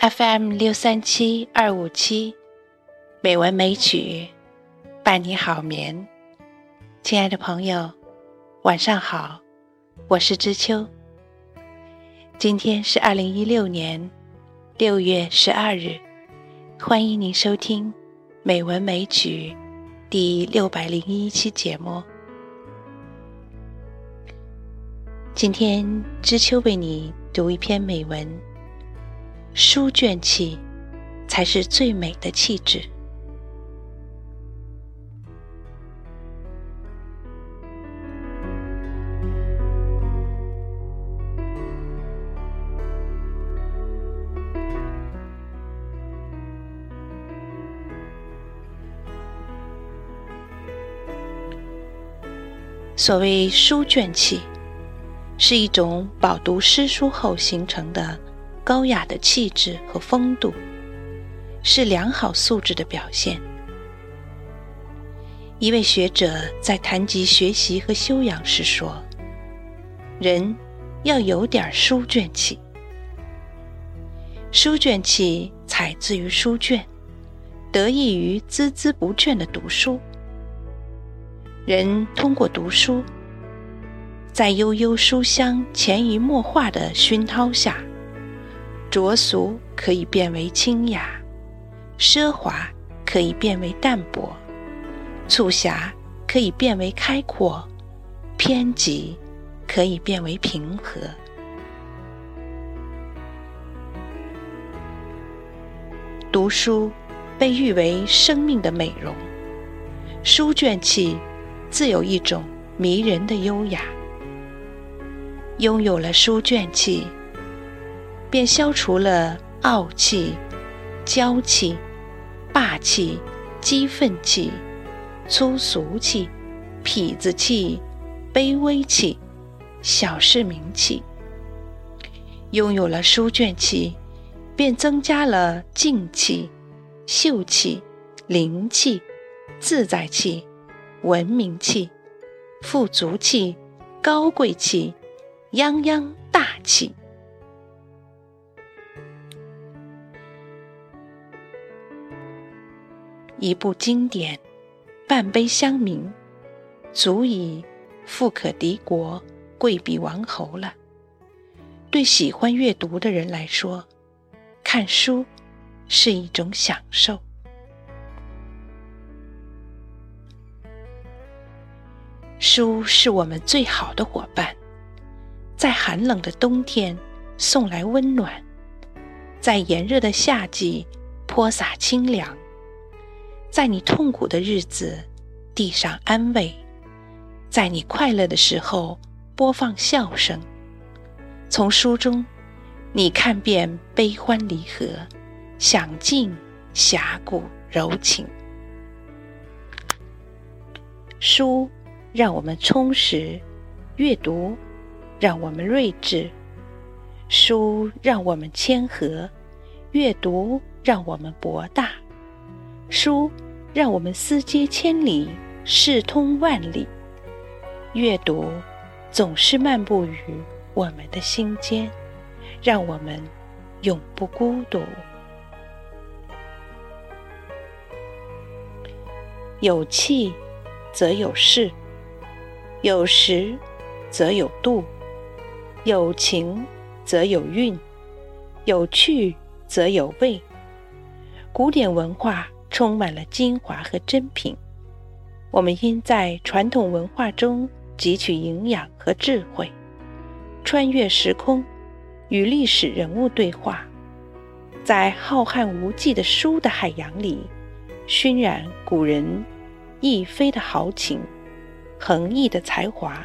FM 六三七二五七，美文美曲伴你好眠。亲爱的朋友，晚上好，我是知秋。今天是二零一六年六月十二日，欢迎您收听《美文美曲》第六百零一期节目。今天知秋为你读一篇美文。书卷气，才是最美的气质。所谓书卷气，是一种饱读诗书后形成的。高雅的气质和风度，是良好素质的表现。一位学者在谈及学习和修养时说：“人要有点书卷气。书卷气采自于书卷，得益于孜孜不倦的读书。人通过读书，在悠悠书香、潜移默化的熏陶下。”浊俗可以变为清雅，奢华可以变为淡泊，促狭可以变为开阔，偏激可以变为平和。读书被誉为生命的美容，书卷气自有一种迷人的优雅。拥有了书卷气。便消除了傲气、娇气、霸气、激愤气、粗俗气、痞子气、卑微气、小市民气。拥有了书卷气，便增加了静气、秀气、灵气、自在气、文明气、富足气、高贵气、泱泱大气。一部经典，半杯香茗，足以富可敌国、贵比王侯了。对喜欢阅读的人来说，看书是一种享受。书是我们最好的伙伴，在寒冷的冬天送来温暖，在炎热的夏季泼洒清凉。在你痛苦的日子，递上安慰；在你快乐的时候，播放笑声。从书中，你看遍悲欢离合，享尽侠骨柔情。书让我们充实，阅读让我们睿智；书让我们谦和，阅读让我们博大。书让我们思接千里，视通万里。阅读总是漫步于我们的心间，让我们永不孤独。有气则有势，有时则有度，有情则有韵，有趣则有味。古典文化。充满了精华和珍品，我们应在传统文化中汲取营养和智慧，穿越时空，与历史人物对话，在浩瀚无际的书的海洋里，熏染古人逸飞的豪情，横溢的才华，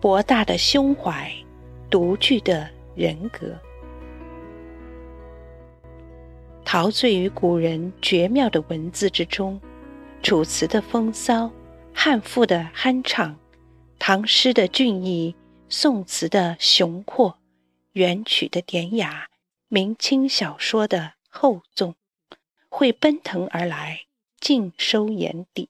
博大的胸怀，独具的人格。陶醉于古人绝妙的文字之中，楚辞的风骚，汉赋的酣畅，唐诗的俊逸，宋词的雄阔，元曲的典雅，明清小说的厚重，会奔腾而来，尽收眼底。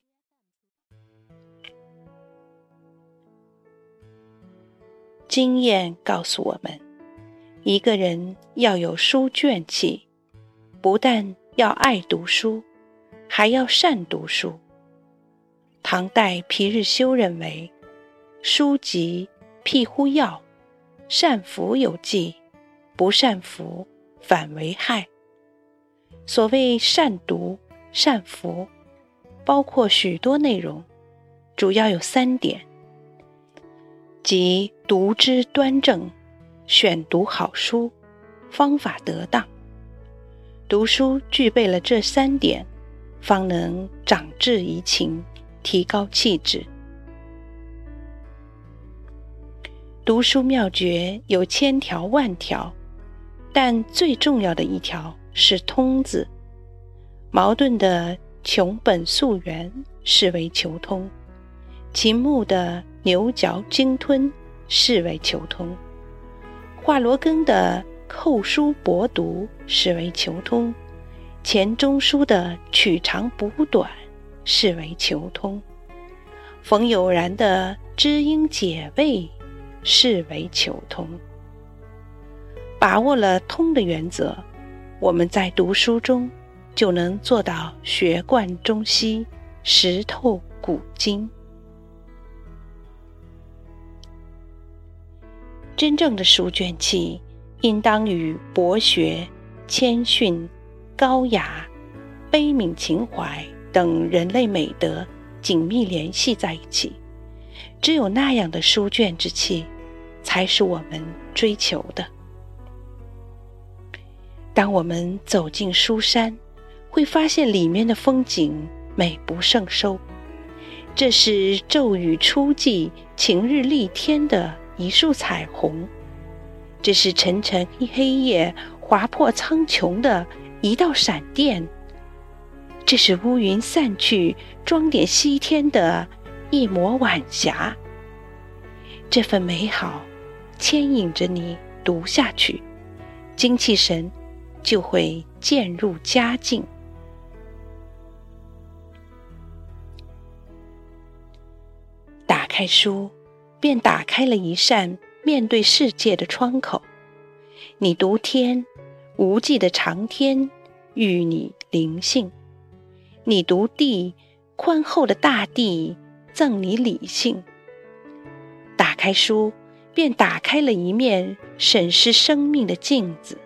经验告诉我们，一个人要有书卷气，不但要爱读书，还要善读书。唐代皮日休认为：“书籍辟乎药，善服有剂，不善服反为害。”所谓善读、善服，包括许多内容，主要有三点，即读之端正、选读好书、方法得当。读书具备了这三点，方能长志怡情。提高气质。读书妙诀有千条万条，但最重要的一条是“通”字。矛盾的穷本溯源视为求通，秦牧的牛嚼鲸吞视为求通，华罗庚的扣书博读视为求通，钱钟书的取长补短。视为求通，冯友然的知音解味，视为求通。把握了通的原则，我们在读书中就能做到学贯中西，识透古今。真正的书卷气，应当与博学、谦逊、高雅、悲悯情怀。等人类美德紧密联系在一起，只有那样的书卷之气，才是我们追求的。当我们走进书山，会发现里面的风景美不胜收。这是骤雨初霁、晴日丽天的一束彩虹，这是沉沉黑夜划破苍穹的一道闪电。这是乌云散去、装点西天的一抹晚霞。这份美好牵引着你读下去，精气神就会渐入佳境。打开书，便打开了一扇面对世界的窗口。你读天，无际的长天与你灵性。你读地，宽厚的大地赠你理性。打开书，便打开了一面审视生命的镜子。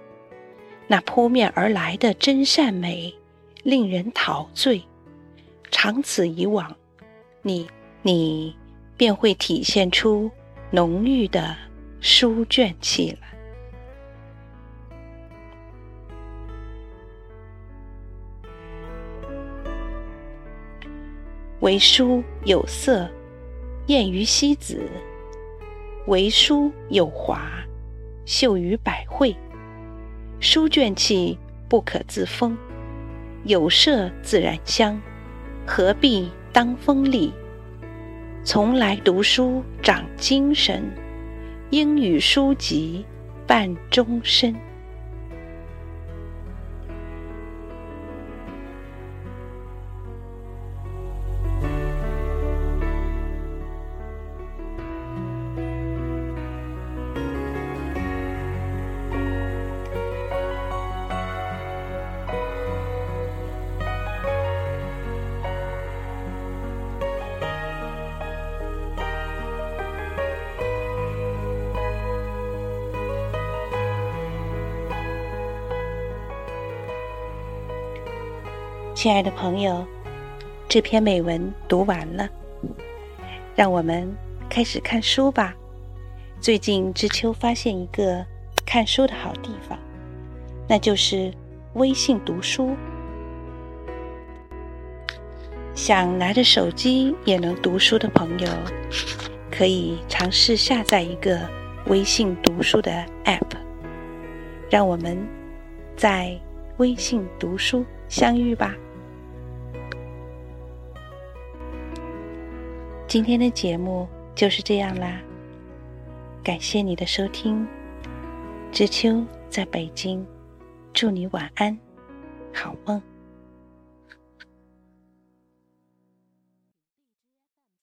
那扑面而来的真善美，令人陶醉。长此以往，你你便会体现出浓郁的书卷气了。为书有色，艳于西子；为书有华，秀于百会。书卷气不可自封，有色自然香，何必当锋利？从来读书长精神，英语书籍伴终身。亲爱的朋友，这篇美文读完了，让我们开始看书吧。最近知秋发现一个看书的好地方，那就是微信读书。想拿着手机也能读书的朋友，可以尝试下载一个微信读书的 App。让我们在微信读书相遇吧。今天的节目就是这样啦，感谢你的收听。知秋在北京，祝你晚安，好梦。